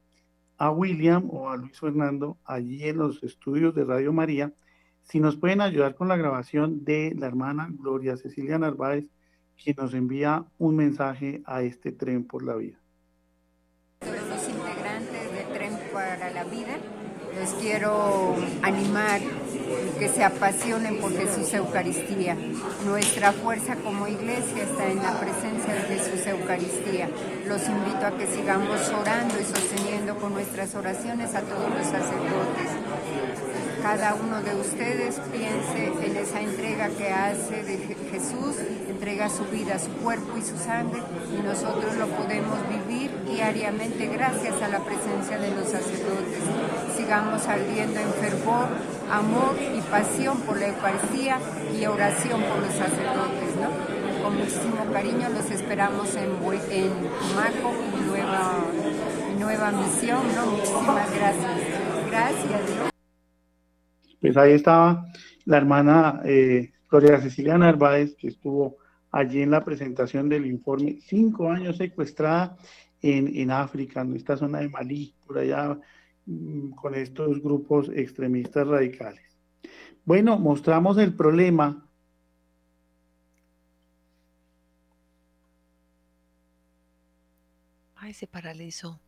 a William o a Luis Fernando allí en los estudios de Radio María, si nos pueden ayudar con la grabación de la hermana Gloria Cecilia Narváez, quien nos envía un mensaje a este tren por la vida. Los integrantes de Tren para la Vida, los quiero animar que se apasionen por Jesús Eucaristía. Nuestra fuerza como iglesia está en la presencia de Jesús Eucaristía. Los invito a que sigamos orando y sosteniendo con nuestras oraciones a todos los sacerdotes. Cada uno de ustedes piense en esa entrega que hace de Jesús, entrega su vida, su cuerpo y su sangre, y nosotros lo podemos vivir diariamente gracias a la presencia de los sacerdotes. Sigamos ardiendo en fervor, amor y pasión por la Eucaristía y oración por los sacerdotes, ¿no? Con muchísimo cariño los esperamos en, en Tumaco, nueva, nueva misión, ¿no? Muchísimas gracias. Gracias. Pues ahí estaba la hermana eh, Gloria Cecilia Narváez, que estuvo allí en la presentación del informe, cinco años secuestrada en, en África, en esta zona de Malí, por allá, con estos grupos extremistas radicales. Bueno, mostramos el problema. Ay, se paralizó.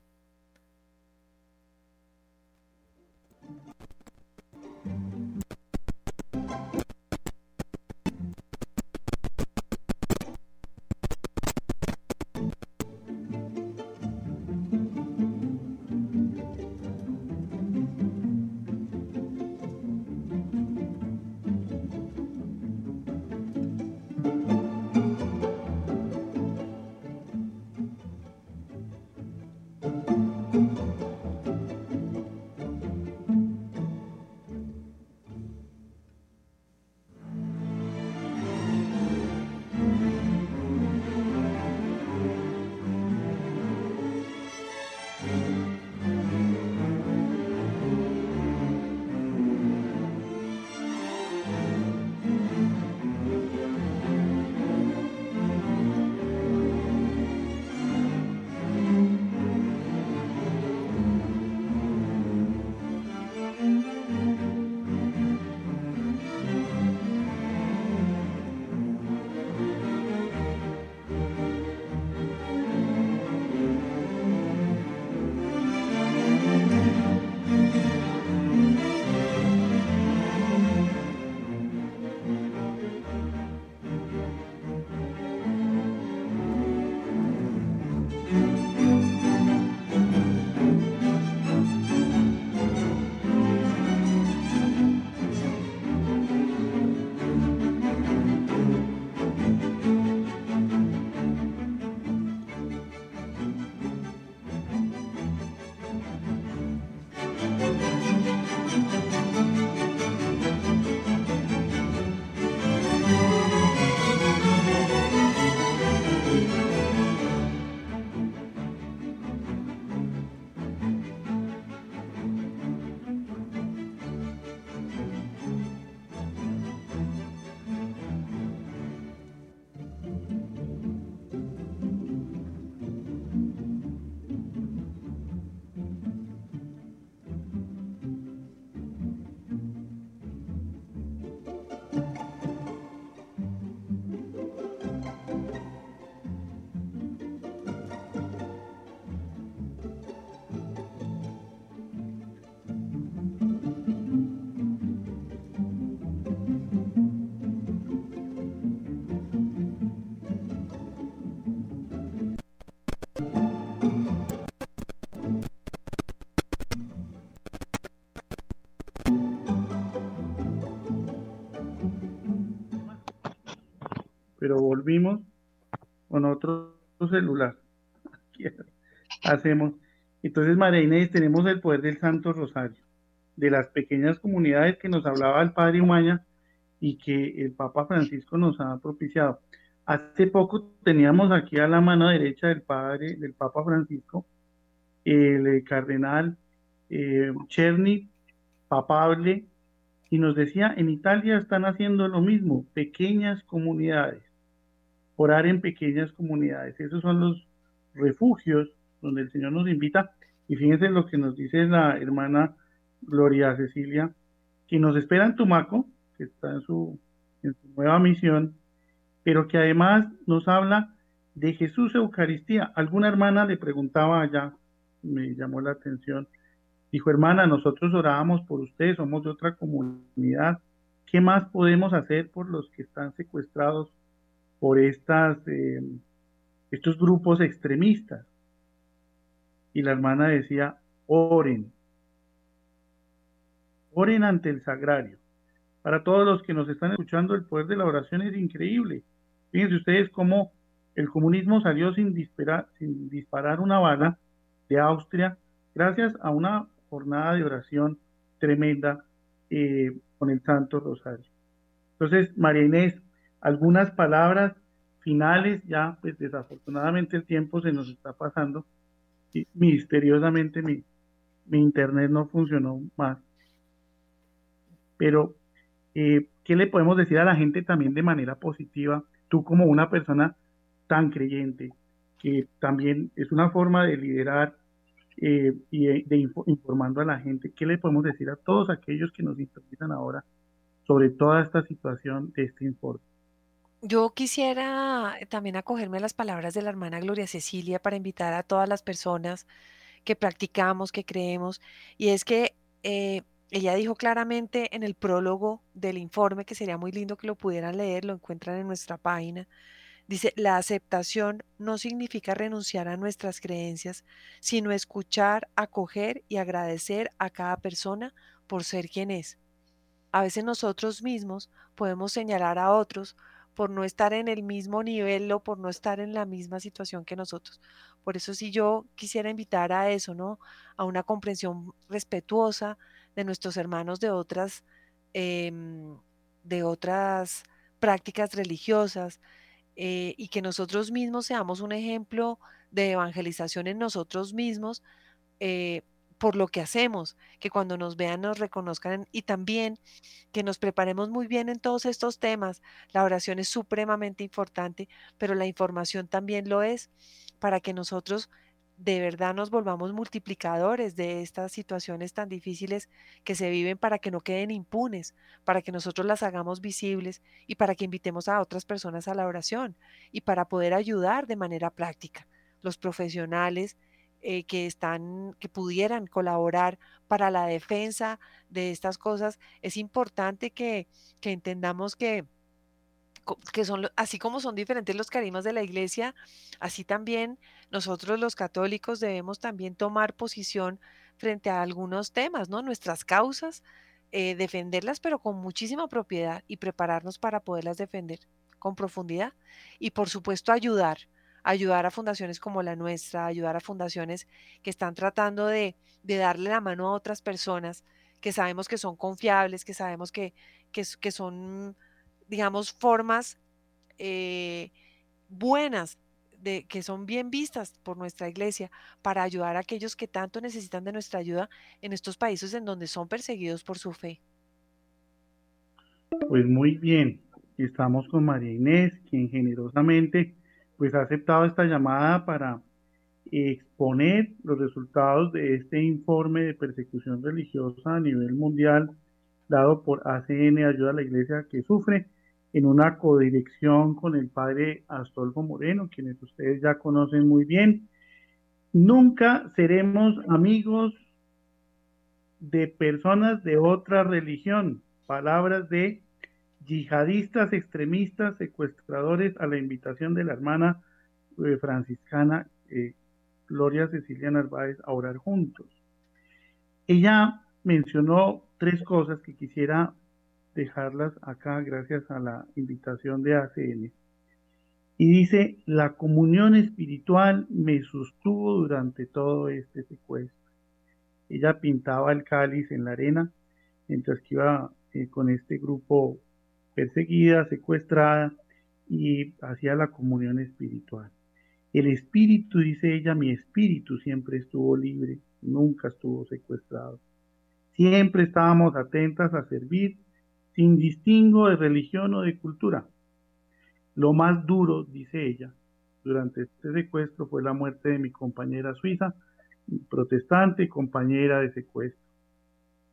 Volvimos con otro celular. Hacemos. Entonces, María Inés, tenemos el poder del Santo Rosario, de las pequeñas comunidades que nos hablaba el Padre Umaña y que el Papa Francisco nos ha propiciado. Hace poco teníamos aquí a la mano derecha del Padre, del Papa Francisco, el cardenal eh, Cherny, papable, y nos decía, en Italia están haciendo lo mismo, pequeñas comunidades, orar en pequeñas comunidades. Esos son los refugios donde el Señor nos invita. Y fíjense lo que nos dice la hermana Gloria Cecilia, que nos espera en Tumaco, que está en su, nueva misión, pero que además nos habla de Jesús Eucaristía. Alguna hermana le preguntaba allá, me llamó la atención, dijo, hermana, nosotros orábamos por usted, somos de otra comunidad, ¿qué más podemos hacer por los que están secuestrados por estas, eh, estos grupos extremistas? Y la hermana decía, oren, oren ante el sagrario. Para todos los que nos están escuchando, el poder de la oración es increíble. Fíjense ustedes cómo el comunismo salió sin disparar, sin disparar una bala de Austria gracias a una jornada de oración tremenda eh, con el Santo Rosario. Entonces, María Inés, algunas palabras finales, ya pues desafortunadamente el tiempo se nos está pasando misteriosamente mi, internet no funcionó más. Pero, eh, ¿qué le podemos decir a la gente también de manera positiva? Tú como una persona tan creyente, que también es una forma de liderar eh, y de, informando a la gente, ¿qué le podemos decir a todos aquellos que nos interesan ahora sobre toda esta situación de este informe? Yo quisiera también acogerme a las palabras de la hermana Gloria Cecilia para invitar a todas las personas que practicamos, que creemos, y es que eh, ella dijo claramente en el prólogo del informe, que sería muy lindo que lo pudieran leer, lo encuentran en nuestra página, dice, la aceptación no significa renunciar a nuestras creencias, sino escuchar, acoger y agradecer a cada persona por ser quien es. A veces nosotros mismos podemos señalar a otros por no estar en el mismo nivel o por no estar en la misma situación que nosotros. Por eso si yo quisiera invitar a eso, ¿no? A una comprensión respetuosa de nuestros hermanos de otras, em, de otras prácticas religiosas eh, y que nosotros mismos seamos un ejemplo de evangelización en nosotros mismos. Eh, por lo que hacemos, que cuando nos vean nos reconozcan y también que nos preparemos muy bien en todos estos temas. La oración es supremamente importante, pero la información también lo es para que nosotros de verdad nos volvamos multiplicadores de estas situaciones tan difíciles que se viven para que no queden impunes, para que nosotros las hagamos visibles y para que invitemos a otras personas a la oración y para poder ayudar de manera práctica. Los profesionales eh, que están, que pudieran colaborar para la defensa de estas cosas, es importante que, que entendamos que, que son, así como son diferentes los carismas de la iglesia, así también nosotros los católicos debemos también tomar posición frente a algunos temas, ¿no? Nuestras causas, eh, defenderlas, pero con muchísima propiedad y prepararnos para poderlas defender con profundidad y por supuesto ayudar ayudar a fundaciones como la nuestra, ayudar a fundaciones que están tratando de, darle la mano a otras personas que sabemos que son confiables, que sabemos que, que, son, digamos, formas eh, buenas, de, que son bien vistas por nuestra iglesia para ayudar a aquellos que tanto necesitan de nuestra ayuda en estos países en donde son perseguidos por su fe. Pues muy bien, estamos con María Inés, quien generosamente pues ha aceptado esta llamada para exponer los resultados de este informe de persecución religiosa a nivel mundial dado por ACN Ayuda a la Iglesia que sufre en una codirección con el padre Astolfo Moreno, quienes ustedes ya conocen muy bien. Nunca seremos amigos de personas de otra religión. Palabras de yihadistas extremistas, secuestradores, a la invitación de la hermana eh, franciscana eh, Gloria Cecilia Narváez a orar juntos. Ella mencionó tres cosas que quisiera dejarlas acá gracias a la invitación de ACN. Y dice, la comunión espiritual me sostuvo durante todo este secuestro. Ella pintaba el cáliz en la arena mientras que iba eh, con este grupo perseguida, secuestrada y hacía la comunión espiritual. El espíritu, dice ella, mi espíritu siempre estuvo libre, nunca estuvo secuestrado. Siempre estábamos atentas a servir sin distingo de religión o de cultura. Lo más duro, dice ella, durante este secuestro fue la muerte de mi compañera suiza, protestante y compañera de secuestro.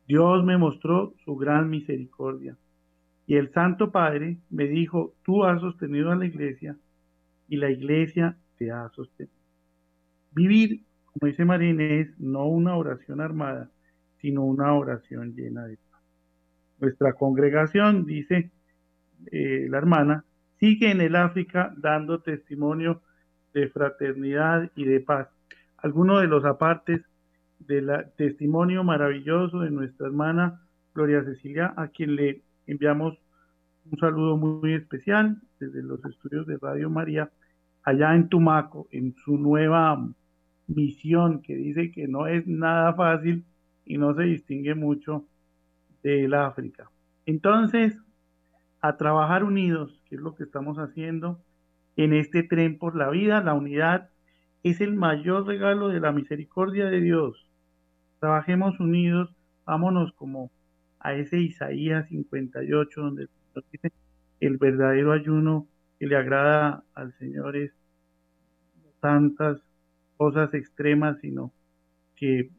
Dios me mostró su gran misericordia. Y el Santo Padre me dijo, tú has sostenido a la iglesia y la iglesia te ha sostenido. Vivir, como dice María Inés, no una oración armada, sino una oración llena de paz. Nuestra congregación, dice eh, la hermana, sigue en el África dando testimonio de fraternidad y de paz. Algunos de los apartes del testimonio maravilloso de nuestra hermana Gloria Cecilia, a quien le enviamos un saludo muy especial desde los estudios de Radio María, allá en Tumaco, en su nueva misión, que dice que no es nada fácil y no se distingue mucho del África. Entonces, a trabajar unidos, que es lo que estamos haciendo en este tren por la vida, la unidad es el mayor regalo de la misericordia de Dios. Trabajemos unidos, vámonos como a ese Isaías 58, donde dice, el verdadero ayuno que le agrada al Señor es tantas cosas extremas, sino que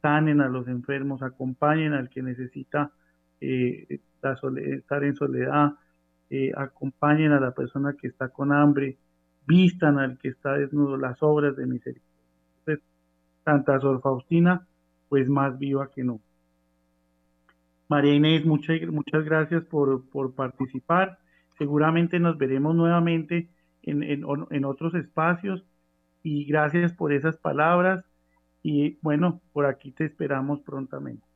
sanen a los enfermos, acompañen al que necesita eh, estar en soledad, eh, acompañen a la persona que está con hambre, vistan al que está desnudo, las obras de misericordia. Entonces, Santa Sor Faustina, pues más viva que no. María Inés, muchas, muchas gracias por, participar. Seguramente nos veremos nuevamente en, en otros espacios y gracias por esas palabras. Y bueno, por aquí te esperamos prontamente.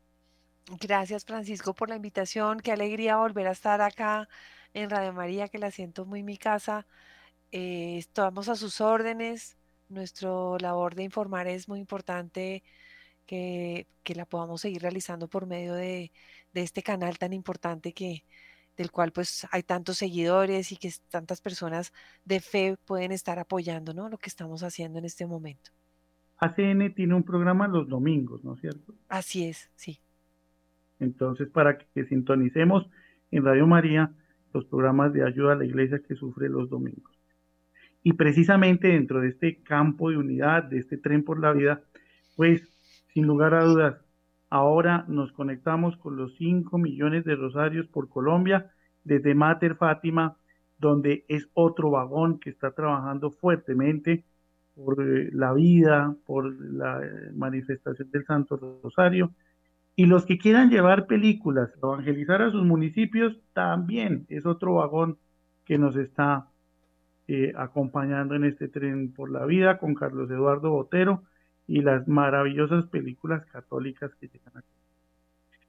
Gracias Francisco por la invitación. Qué alegría volver a estar acá en Radio María, que la siento muy mi casa. Eh, estamos a sus órdenes. Nuestra labor de informar es muy importante que, la podamos seguir realizando por medio de, este canal tan importante que del cual pues hay tantos seguidores y que tantas personas de fe pueden estar apoyando ¿no? lo que estamos haciendo en este momento. ACN tiene un programa los domingos, ¿no es cierto? Así es, sí. Entonces, para que sintonicemos en Radio María los programas de ayuda a la iglesia que sufre los domingos. Y precisamente dentro de este campo de unidad, de este tren por la vida, pues sin lugar a dudas, ahora nos conectamos con los 5 millones de rosarios por Colombia desde Mater Fátima, donde es otro vagón que está trabajando fuertemente por eh, la vida, por la eh, manifestación del Santo Rosario. Y los que quieran llevar películas, evangelizar a sus municipios, también es otro vagón que nos está eh, acompañando en este tren por la vida con Carlos Eduardo Botero y las maravillosas películas católicas que llegan aquí.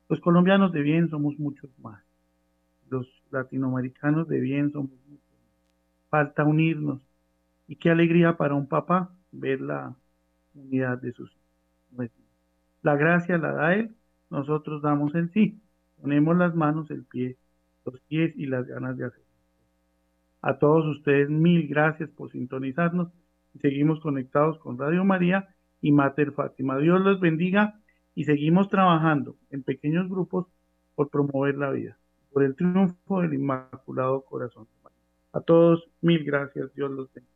Los colombianos de bien somos muchos más. Los latinoamericanos de bien somos muchos más. Falta unirnos. Y qué alegría para un papá ver la unidad de sus hijos. La gracia la da él, nosotros damos el sí. Ponemos las manos, el pie, los pies y las ganas de hacer. A todos ustedes, mil gracias por sintonizarnos. Seguimos conectados con Radio María y Mater Fátima. Dios los bendiga y seguimos trabajando en pequeños grupos por promover la vida, por el triunfo del Inmaculado Corazón. A todos, mil gracias. Dios los bendiga.